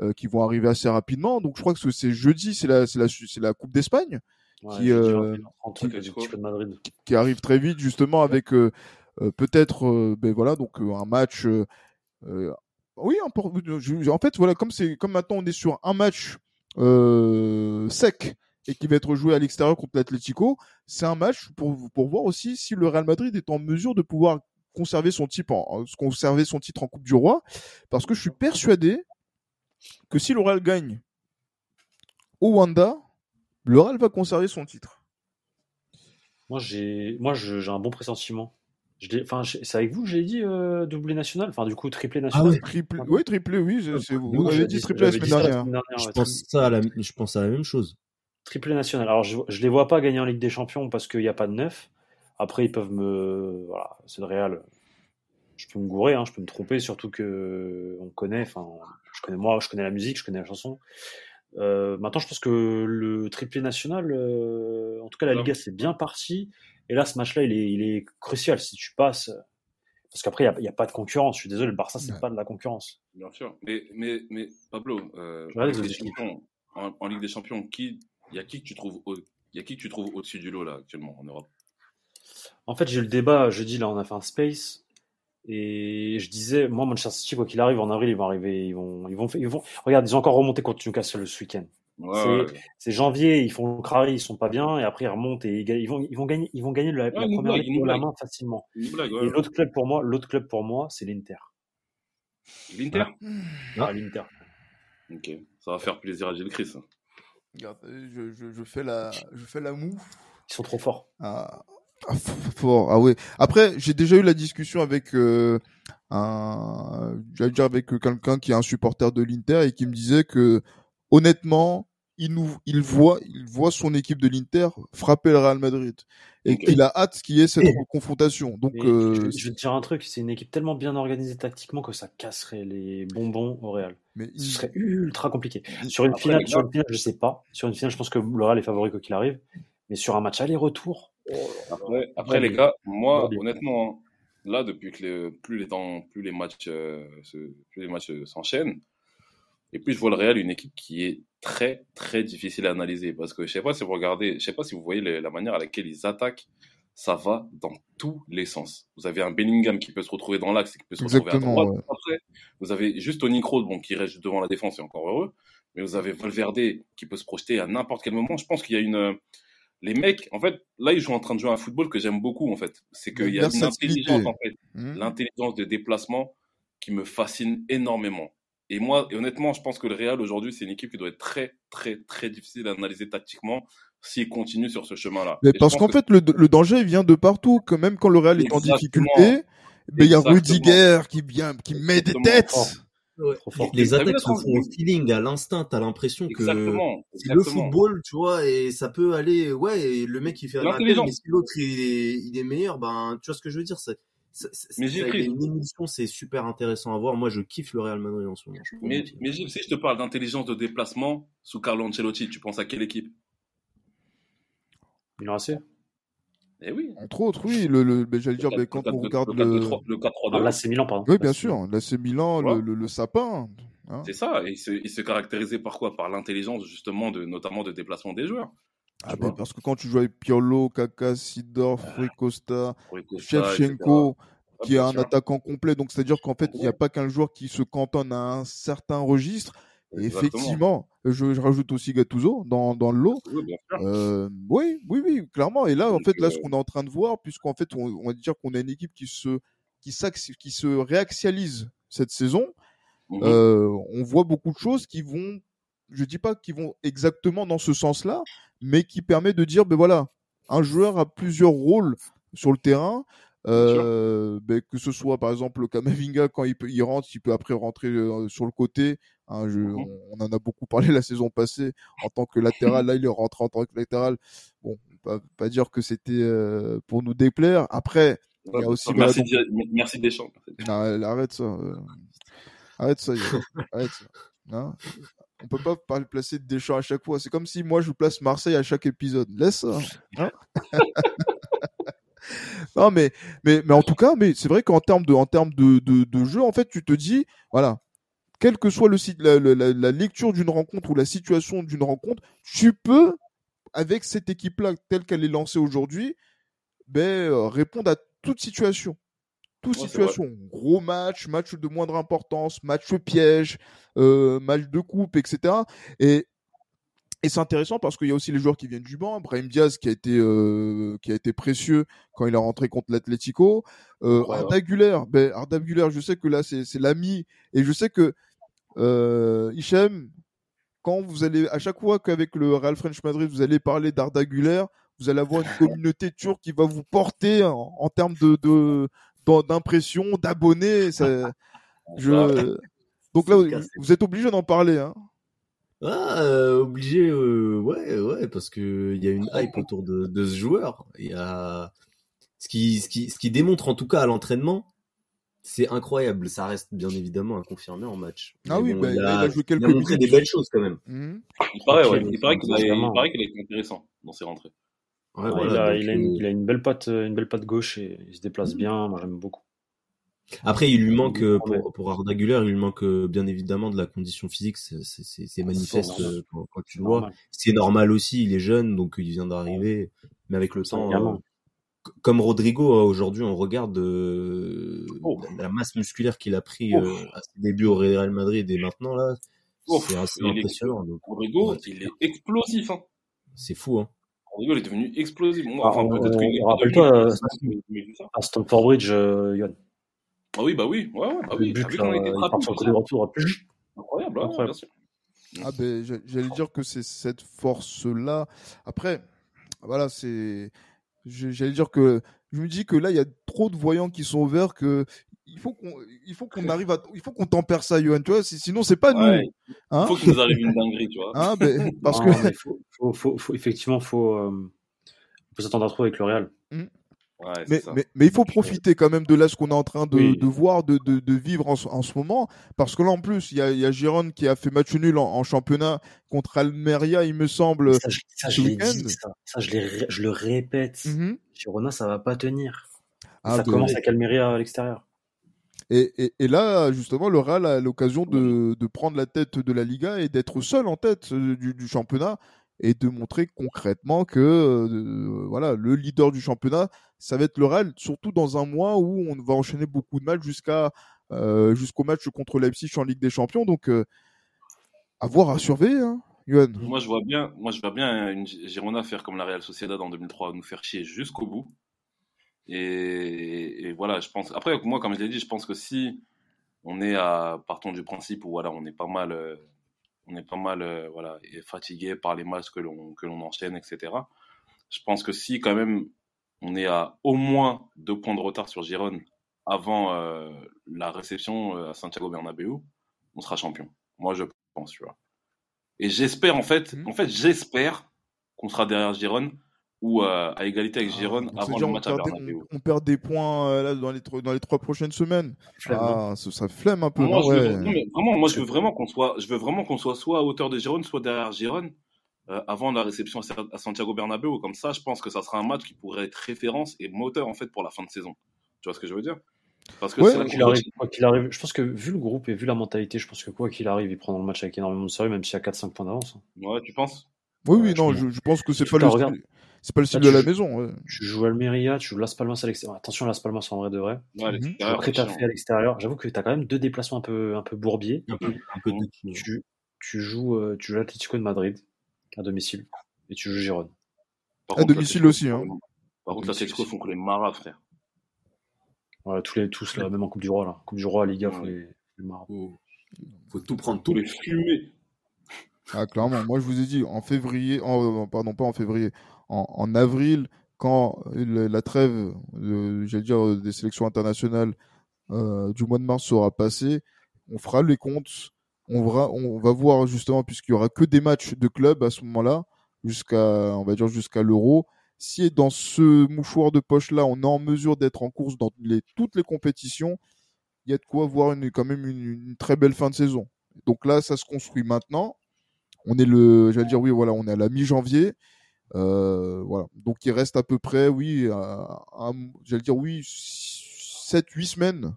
euh, qui vont arriver assez rapidement. Donc, je crois que c'est jeudi, c'est la, c'est la, c'est la Coupe d'Espagne Ouais, Qui, euh, 21h30 qui- arrive très vite, justement, avec euh, euh, peut-être, euh, ben voilà, donc un match. oui, en fait, voilà, comme c'est comme maintenant on est sur un match euh, sec et qui va être joué à l'extérieur contre l'Atlético, c'est un match pour pour voir aussi si le Real Madrid est en mesure de pouvoir conserver son en en- conserver son titre en Coupe du Roi, parce que je suis persuadé que si le Real gagne au Wanda, le Real va conserver son titre. Moi, j'ai, moi, je- j'ai un bon pressentiment. Je l'ai- Enfin, c'est avec vous que j'ai dit euh, doublé national, enfin du coup triplé national? ouais. Triplé, Ah. oui, triplé, oui, c'est- vous avez j'avais dit triplé la semaine dernière. dernière, je, ouais, pense ça à la, je pense à la même chose. Triplé national. Alors, je, je les vois pas gagner en Ligue des Champions parce qu'il n'y a pas de neuf. Après, ils peuvent me. Voilà, c'est le Real. Je peux me gourer, hein, je peux me tromper, surtout que on connaît. Enfin, je connais moi, je connais la musique, je connais la chanson. Euh, maintenant, je pense que le triplé national, euh, en tout cas, la. Liga, c'est bien parti. Et là, ce match-là, il est, il est crucial. Si tu passes. Parce qu'après, il n'y a, pas de concurrence. Je suis désolé, le Barça, c'est Ouais. pas de la concurrence. Bien sûr. Mais, mais, mais Pablo, euh, en, Ligue des Champions, en, en Ligue des Champions, qui, il y a qui que tu trouves, au, il y a qui que tu trouves au-dessus du lot là actuellement en Europe? En fait, j'ai eu le débat jeudi, là, on a fait un space. Et je disais, moi, Manchester City, quoi qu'il arrive, en avril, ils vont arriver, ils vont, ils vont, ils vont, regarde, ils ont encore remonté contre Newcastle ce week-end. Ouais, C'est- ouais. C'est janvier, ils font le crari, ils sont pas bien, et après ils remontent et ils, vont, ils vont gagner, ils vont gagner la, première blague, ligue de la main facilement. Blague, Et l'autre club pour moi, l'autre club pour moi, c'est l'Inter. L'Inter Ah, l'Inter. Ok, ça va faire plaisir à Gilles Chris. Regarde, je, je, je fais la, je fais la moue. Ils sont trop forts. Ah, ah, fort. Ah ouais. Après, j'ai déjà eu la discussion avec euh, un, j'allais dire avec quelqu'un qui est un supporter de l'Inter et qui me disait que honnêtement, il nous, il voit, il voit son équipe de l'Inter frapper le Real Madrid et qu'il a hâte qu'il y ait cette confrontation. Donc, euh, je, je vais te dire un truc, c'est une équipe tellement bien organisée tactiquement que ça casserait les bonbons au Real. mais Ce il- serait ultra compliqué. Sur une Après, finale, sur une finale, je sais pas. Sur une finale, je pense que le Real est favori quoi qu'il arrive. Mais sur un match aller-retour, Après, les gars, moi, honnêtement, hein, là, depuis que les, plus les temps, plus les matchs, euh, se- plus les matchs euh, s'enchaînent, et puis je vois le Real une équipe qui est très très difficile à analyser parce que je sais pas si vous regardez, je sais pas si vous voyez les- la manière à laquelle ils attaquent, ça va dans tous les sens. Vous avez un Bellingham qui peut se retrouver dans l'axe qui peut se retrouver à Exactement, droite. ouais. Après, vous avez juste Toni Kroos, bon, qui reste devant la défense et encore heureux, mais vous avez Valverde qui peut se projeter à n'importe quel moment. Je pense qu'il y a une les mecs, en fait, là, ils sont en train de jouer à un football que j'aime beaucoup, en fait. C'est qu'il y a une intelligence, en fait, Hmm. l'intelligence de déplacement qui me fascine énormément. Et moi, et honnêtement, je pense que le Real aujourd'hui, c'est une équipe qui doit être très, très, très difficile à analyser tactiquement s'il continue sur ce chemin-là. Mais Et parce qu'en que- fait, le, le danger vient de partout. Que même quand le Real est en difficulté, ben, il y a. Rudiger qui vient, qui met des têtes. Ouais. Les attaques se font au feeling, à l'instinct. T'as l'impression que c'est le football, tu vois, et ça peut aller. Ouais, et le mec il fait un appel, L'intelligence. mais si l'autre il est, il est meilleur, ben tu vois ce que je veux dire. C'est, Mais ça, une émulsion, c'est super intéressant à voir. Moi, je kiffe le Real Madrid en ce moment. Mais, mais Gilles, si je te parle d'intelligence de déplacement sous Carlo Ancelotti, tu penses à quelle équipe? Milan AC. Eh oui. Entre autres, oui, le, le, ben, j'allais dire, quand on regarde le, le 4-3-2. Ah, là, c'est Milan, pardon. oui, bien sûr, là c'est Milan, Ouais. le, le, le sapin. hein. C'est ça, et il se, il se caractérisait par quoi? Par l'intelligence justement, de, notamment de déplacement des joueurs. Ah, ben, parce que quand tu joues avec Piolo, Kaka, Sidor, Rui Costa, Rui Costa, Shevchenko. Ah, qui est un attaquant complet, donc c'est-à-dire qu'en fait, il n'y a pas qu'un joueur qui se cantonne à un certain registre. Et effectivement, je, je rajoute aussi Gattuso dans, dans le lot. Oui. Euh, oui, oui, oui, clairement. Et là, en fait, là, ce euh, qu'on est en train de voir, puisqu'en fait, on, on va dire qu'on a une équipe qui se, qui, qui se réaxialise cette saison, Mhm. euh, on voit beaucoup de choses qui vont, je dis pas qui vont exactement dans ce sens-là, mais qui permet de dire, ben voilà, un joueur a plusieurs rôles sur le terrain. Euh, ben, que ce soit par exemple le Kamavinga quand il, peut, il rentre, il peut après rentrer euh, sur le côté. Hein, je- Mhm. on, on en a beaucoup parlé [LAUGHS] la saison passée en tant que latéral. Là, il est rentré en tant que latéral. Bon, on peut pas dire que c'était euh, pour nous déplaire. Après, il y a aussi, merci, voilà, Di- merci Deschamps. non, arrête ça. euh. Arrête ça. Arrête ça. Hein on peut pas parler placer Deschamps à chaque fois. C'est comme si moi je place Marseille à chaque épisode. Laisse ça. hein. [LAUGHS] non mais, mais mais en tout cas, mais c'est vrai qu'en termes de en termes de, de, de jeu, en fait, tu te dis voilà, quel que soit le site, la, la- la- lecture d'une rencontre ou la situation d'une rencontre, tu peux avec cette équipe-là telle qu'elle est lancée aujourd'hui, ben, euh, répondre à toute situation toute Ouais, situation. Gros match, match de moindre importance, match piège, euh, match de coupe, etc. Et, et c'est intéressant parce qu'il y a aussi les joueurs qui viennent du banc. Brahim Diaz qui a été, euh, qui a été précieux quand il est rentré contre l'Atlético. Euh, Arda Güler, ben, Arda Güler, je sais que là c'est c'est l'ami et je sais que euh, Hichem, quand vous allez, à chaque fois qu'avec le Real French Madrid, vous allez parler d'Arda Güler, vous allez avoir une communauté turque qui va vous porter en, en termes de, d'impression, d'abonnés. ça- Je... Donc là, vous, êtes obligé d'en parler. Hein. Ah, euh, obligé, euh, ouais, ouais, parce que il y a une hype autour de, de ce joueur. Il y a ce qui, ce qui, ce qui démontre en tout cas à l'entraînement, c'est incroyable. Ça reste bien évidemment à confirmer en match. Ah Mais oui, bah, il, il a, joué quelques il a montré minutes. des belles choses quand même. Mhm. Il paraît, ouais. Ok, Il paraît qu'il a été intéressant dans ses rentrées. Ouais, Ouais, voilà, il, a, donc, il, a une, euh, il a une belle patte, une belle patte gauche et il se déplace Mmh. bien. Moi, j'aime beaucoup. Après, il lui manque euh, pour, pour Arda Güler, il lui manque euh, bien évidemment de la condition physique. C'est- c'est manifeste euh, quand, quand tu le vois. Normal. C'est normal aussi. Il est jeune, donc il vient d'arriver. Mais avec le temps, euh, comme Rodrigo, hein, aujourd'hui, on regarde euh, Oh. la masse musculaire qu'il a pris euh, à ses débuts au Real Madrid et maintenant, là, c'est assez il est- impressionnant. donc, Rodrigo, Ouais. il est explosif. Hein. C'est fou, hein. Rodrigo, il est devenu explosif. Moi, Ah, enfin, on- peut-être qu'il on rappelle-toi, euh. À Stamford Bridge, euh, Johan. Ah oui, bah oui, ouais, ouais, bah Le oui. but, là, il était ça retour. Incroyable, ouais, Incroyable. bien sûr. Ah ben, j'a- j'allais dire que c'est cette force-là. Après, voilà, c'est. Je- J'allais dire que je me dis que là, il y a trop de voyants qui sont ouverts que il faut qu'on, il faut qu'on arrive à, il faut qu'on tempère ça, Johan. Tu vois, si- sinon c'est pas Ouais, nous. Hein Il faut qu'il nous arrive une dinguerie, tu vois. Hein, ben, [LAUGHS] parce Non, que faut, faut, faut, faut- effectivement, faut, euh, on peut s'attendre à trop avec le Real. Ouais, Mais, ça. mais, mais il faut profiter quand même de là ce qu'on est en train de, Oui. de voir, de, de, de vivre en, ce- en ce moment. Parce que là, en plus, il y a, y a Giron qui a fait match nul en, en championnat contre Almeria, il me semble. Ça, je, ça, je l'ai week-end. dit, ça, ça je, l'ai ré- je le répète. Mhm. Girona, ça va pas tenir. Ah, ça commence avec Almeria à l'extérieur. Et, et, et là, justement, le Real a l'occasion de, de prendre la tête de la Liga et d'être seul en tête euh, du, du championnat et de montrer concrètement que euh, voilà, le leader du championnat, ça va être le Real, surtout dans un mois où on va enchaîner beaucoup de matchs jusqu'à euh, jusqu'au match contre Leipzig en Ligue des Champions. Donc, euh, à voir, à surveiller, hein, Johan. Moi, je vois bien, moi, je vois bien une Girona faire comme la Real Sociedad en 2003, nous faire chier jusqu'au bout. Et, voilà, je pense. Après, moi, comme je l'ai dit, je pense que si on est à, partons du principe où voilà, on est pas mal, euh, on est pas mal, euh, voilà, fatigué par les matchs que l'on que l'on enchaîne, etc. Je pense que si quand même on est à au moins deux points de retard sur Girona avant euh, la réception euh, à Santiago Bernabéu, on sera champion. Moi, je pense, tu vois. Et j'espère en fait, Mhm. en fait, j'espère qu'on sera derrière Giron ou euh, à égalité avec Giron Donc, avant le on, match à perd des, Bernabéu. on- on perd des points euh, là, dans, les, tro- dans les trois prochaines semaines. Ah, ça, ça flemme un peu. Moi, je veux, ouais. non, mais vraiment, moi, je veux vraiment qu'on soit, je veux vraiment qu'on soit soit à hauteur de Giron, soit derrière Giron euh, avant la réception à à Santiago Bernabéu. Comme ça, je pense que ça sera un match qui pourrait être référence et moteur en fait pour la fin de saison. Tu vois ce que je veux dire? Parce que Ouais. arrive, quoi qu'il arrive, je pense que vu le groupe et vu la mentalité, je pense que quoi qu'il arrive, ils prendront le match avec énormément de sérieux, même s'il y a 4-5 points d'avance. hein. Ouais, tu penses? Oui, oui, non, je- pense que c'est pas le regarde. C'est pas le style de la maison. ouais. Tu joues Almeria, tu joues Las Palmas à l'extérieur. Attention, Las Palmas en vrai de vrai. Ouais, Après, t'as fait à l'extérieur. J'avoue que t'as quand même deux déplacements un peu, un peu bourbiers. Un peu, un peu de Tu, tu joues, euh, tu joues l'Atlético de Madrid à domicile et tu joues Gérone. Par À contre, domicile aussi, hein. Par contre, l'Atlético font que les maras, frère. Voilà, tous les, tous là, même en Coupe du Roi là. Coupe du Roi, Liga, faut les, les marrer. Faut, faut tout prendre, Tous tout. les fumés. Ah, clairement. Moi, je vous ai dit, en février, en, pardon, pas en février, en, en avril, quand la trêve, j'allais dire, des sélections internationales euh, du mois de mars sera passée, on fera les comptes. On va, on va voir justement, puisqu'il y aura que des matchs de club à ce moment-là, jusqu'à, on va dire, jusqu'à l'Euro. Si dans ce mouchoir de poche-là, on est en mesure d'être en course dans les, toutes les compétitions, il y a de quoi voir une, quand même une, une très belle fin de saison. Donc là, ça se construit maintenant. On est le, j'allais dire oui, voilà, on est à la mi-janvier. Euh, voilà. Donc il reste à peu près, oui, à- à- j'allais dire oui, 7-8 semaines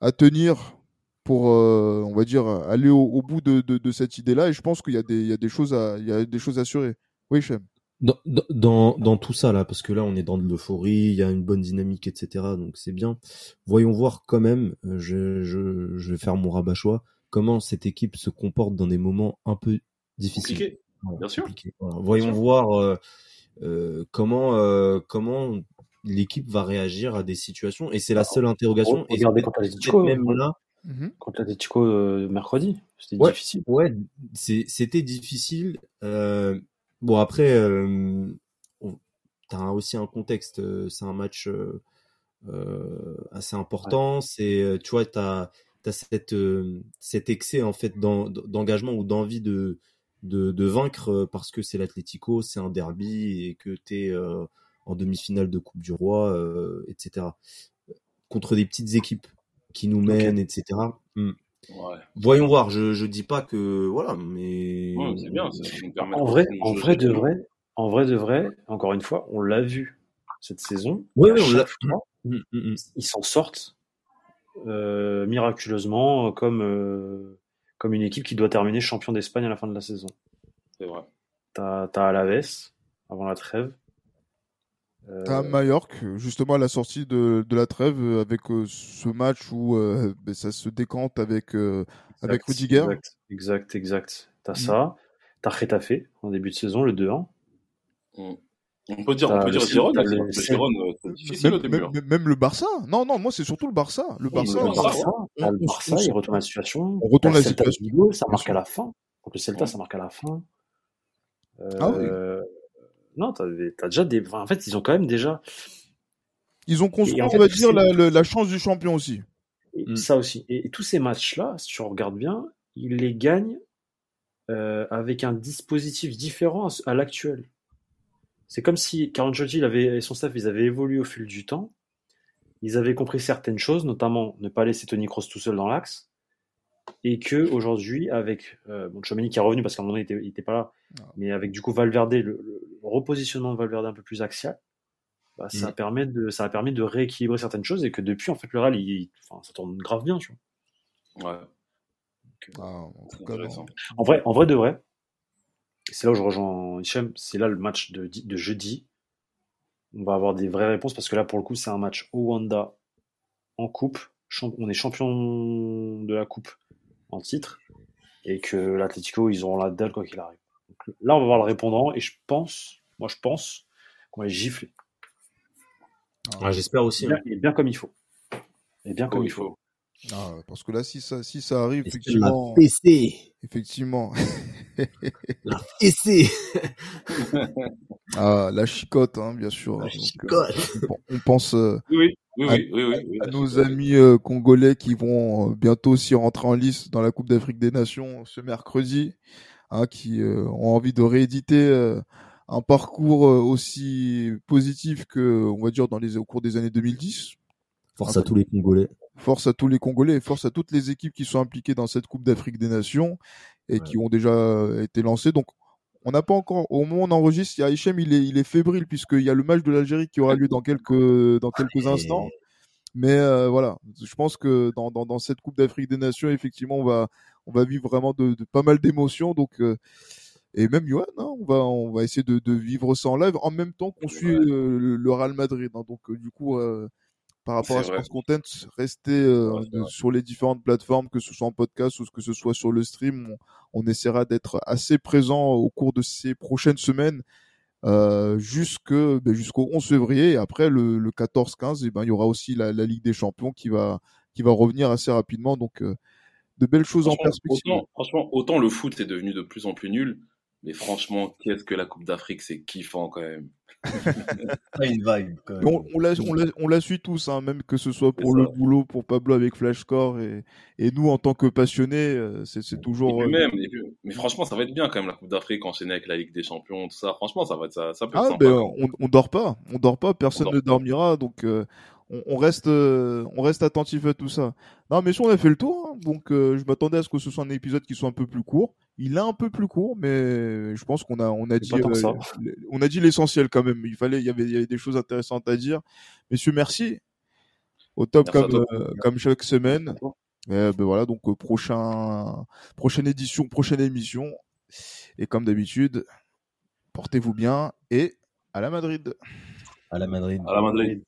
à tenir pour, euh, on va dire, aller au, au bout de, de- de cette idée-là. Et je pense qu'il y a des, il y a des choses à, il y a des choses à assurer. Oui, Chem. Dans, dans- dans, tout ça là, parce que là on est dans de l'euphorie, il y a une bonne dynamique, etc. Donc c'est bien. Voyons voir quand même. euh, Je, je, je vais faire mon rabat-choix. Comment cette équipe se comporte dans des moments un peu difficiles? Compliqué. Bien sûr. Voyons sûr. voir euh, euh, comment euh, comment l'équipe va réagir à des situations. Et c'est la seule interrogation. Et Regardez contre l'Atlético, même là. contre l'Atlético euh, mercredi. C'était Ouais. difficile. Ouais, c'était difficile. Euh, bon, après, euh, t'as aussi un contexte. C'est un match assez important. C'est, tu vois, t'as as cette euh, cet excès en fait d'en- d'engagement ou d'envie de, de de vaincre euh, parce que c'est l'Atlético, c'est un derby et que t'es euh, en demi-finale de Coupe du Roi, euh, etc. Contre des petites équipes qui nous mènent, etc. Hmm. Ouais. Voyons voir, je, je dis pas que voilà, mais Ouais, c'est bien. Ça nous permet En vrai, en vrai de vrai, en vrai de vrai, encore une fois, on l'a vu cette saison. Ouais, on l'a- fois, Mm, mm, mm. ils s'en sortent euh, miraculeusement comme euh, comme une équipe qui doit terminer champion d'Espagne à la fin de la saison. C'est vrai. T'as t'as Alaves avant la trêve. Euh, à Majorque, justement à la sortie de, de la trêve, euh, avec euh, ce match où euh, ben, ça se décante avec, euh, avec Rudiger. Exact, exact, exact. T'as Mm. ça. T'as Retafe en début de saison, le 2-1. Mm. On peut dire, on peut dire le- Giron, euh, c'est difficile au Même, début. même- hein. même- même le Barça. Non, non, moi c'est surtout le Barça. Le Barça, le Barça, Barça, on- t'as le Barça, on- il retourne la situation. on retourne la Celta situation, Vigo, ça marque à la fin. Contre le Celta, Ouais. ça marque à la fin. Ah oui. Euh, Non, t'as déjà des. enfin, en fait, ils ont quand même déjà. Ils ont construit, on va dire, la, la- la chance du champion aussi. et Mm. Ça aussi. Et, et tous ces matchs-là, si tu regardes bien, ils les gagnent euh, avec un dispositif différent à, à l'actuel. C'est comme si Carlo Ancelotti avait, et son staff, ils avaient évolué au fil du temps. Ils avaient compris certaines choses, notamment ne pas laisser Tony Kroos tout seul dans l'axe. Et que aujourd'hui, avec euh, bon, Tchouaméni qui est revenu parce qu'à un moment donné, il était, il était pas là, mais avec du coup Valverde, le, le repositionnement de Valverde un peu plus axial, bah, ça, Mm. permet de, ça a permis de rééquilibrer certaines choses et que depuis, en fait, le Real, il, enfin, ça tourne grave bien, tu vois. Ouais, Ah, tout cas. En vrai, en vrai de vrai, c'est là où je rejoins Hichem, c'est là le match de, de jeudi. On va avoir des vraies réponses parce que là, pour le coup, c'est un match au Wanda en coupe. On est champion de la coupe en titre et que l'Atlético, ils auront la dalle quoi qu'il arrive. Donc, là, on va voir le répondant et je pense, moi je pense qu'on va les gifler. Ouais, J'espère aussi. Bien, hein. et bien comme il faut. Et bien comme il faut. Ah, parce que là, si ça, si ça arrive, Est-ce effectivement, La PC. effectivement, La [LAUGHS] PC. ah, la chicote, hein, bien sûr. La Donc, euh, chicote. on, on pense euh, Oui, oui, à, oui, oui, oui, oui, à la nos amis euh, congolais qui vont euh, bientôt aussi rentrer en lice dans la Coupe d'Afrique des Nations ce mercredi, hein, qui euh, ont envie de rééditer euh, un parcours euh, aussi positif que, on va dire, dans les au cours des années 2010. Force à tous les Congolais. Force à tous les Congolais et force à toutes les équipes qui sont impliquées dans cette Coupe d'Afrique des Nations et Ouais. qui ont déjà euh, été lancées. Donc, on n'a pas encore, au moment où on enregistre, il y a Hichem, il est, il est fébrile puisqu'il y a le match de l'Algérie qui aura lieu dans quelques, dans quelques instants. Mais euh, voilà, je pense que dans, dans, dans cette Coupe d'Afrique des Nations, effectivement, on va, on va vivre vraiment de, de pas mal d'émotions. Donc, euh, et même Johan, hein, on va, on va essayer de, de vivre ça en live en même temps qu'on suit Ouais. euh, le, le Real Madrid. hein. donc, du coup, par rapport à. Sports Content, restez euh, Ouais, sur les différentes plateformes, que ce soit en podcast ou que ce soit sur le stream. On, on essaiera d'être assez présent au cours de ces prochaines semaines euh, jusque ben, jusqu'au 11 février et après le, le 14-15 et ben il y aura aussi la, la Ligue des Champions qui va qui va revenir assez rapidement donc euh, de belles choses en perspective. autant, franchement, autant le foot est devenu de plus en plus nul, mais franchement, qu'est-ce que la Coupe d'Afrique, c'est kiffant quand même. [LAUGHS] Pas une vibe, quand même. On, on la, on, la, on la suit tous, hein, même que ce soit pour le boulot, pour Pablo avec Flashcore et, et nous en tant que passionnés, euh, c'est Et toujours. puis euh, même, et puis- mais franchement, ça va être bien quand même la Coupe d'Afrique enchaînée avec la Ligue des Champions, tout ça. Franchement, ça va être ça, ça peut être Ah, sympa. ben, on, on dort pas, on dort pas, personne On dort ne pas. dormira, donc euh, on, on reste, euh, on reste attentif à tout ça. Non, mais si on a fait le tour, hein, donc euh, je m'attendais à ce que ce soit un épisode qui soit un peu plus court. Il est un peu plus court, mais je pense qu'on a, on a dit, euh, on a dit l'essentiel quand même. Il fallait, il y avait, il y avait des choses intéressantes à dire. Messieurs, merci. Au top Merci comme, euh, comme chaque semaine. Euh, ben voilà, donc euh, prochain, prochaine édition, prochaine émission. Et comme d'habitude, portez-vous bien et à la Madrid. À la Madrid. À la Madrid.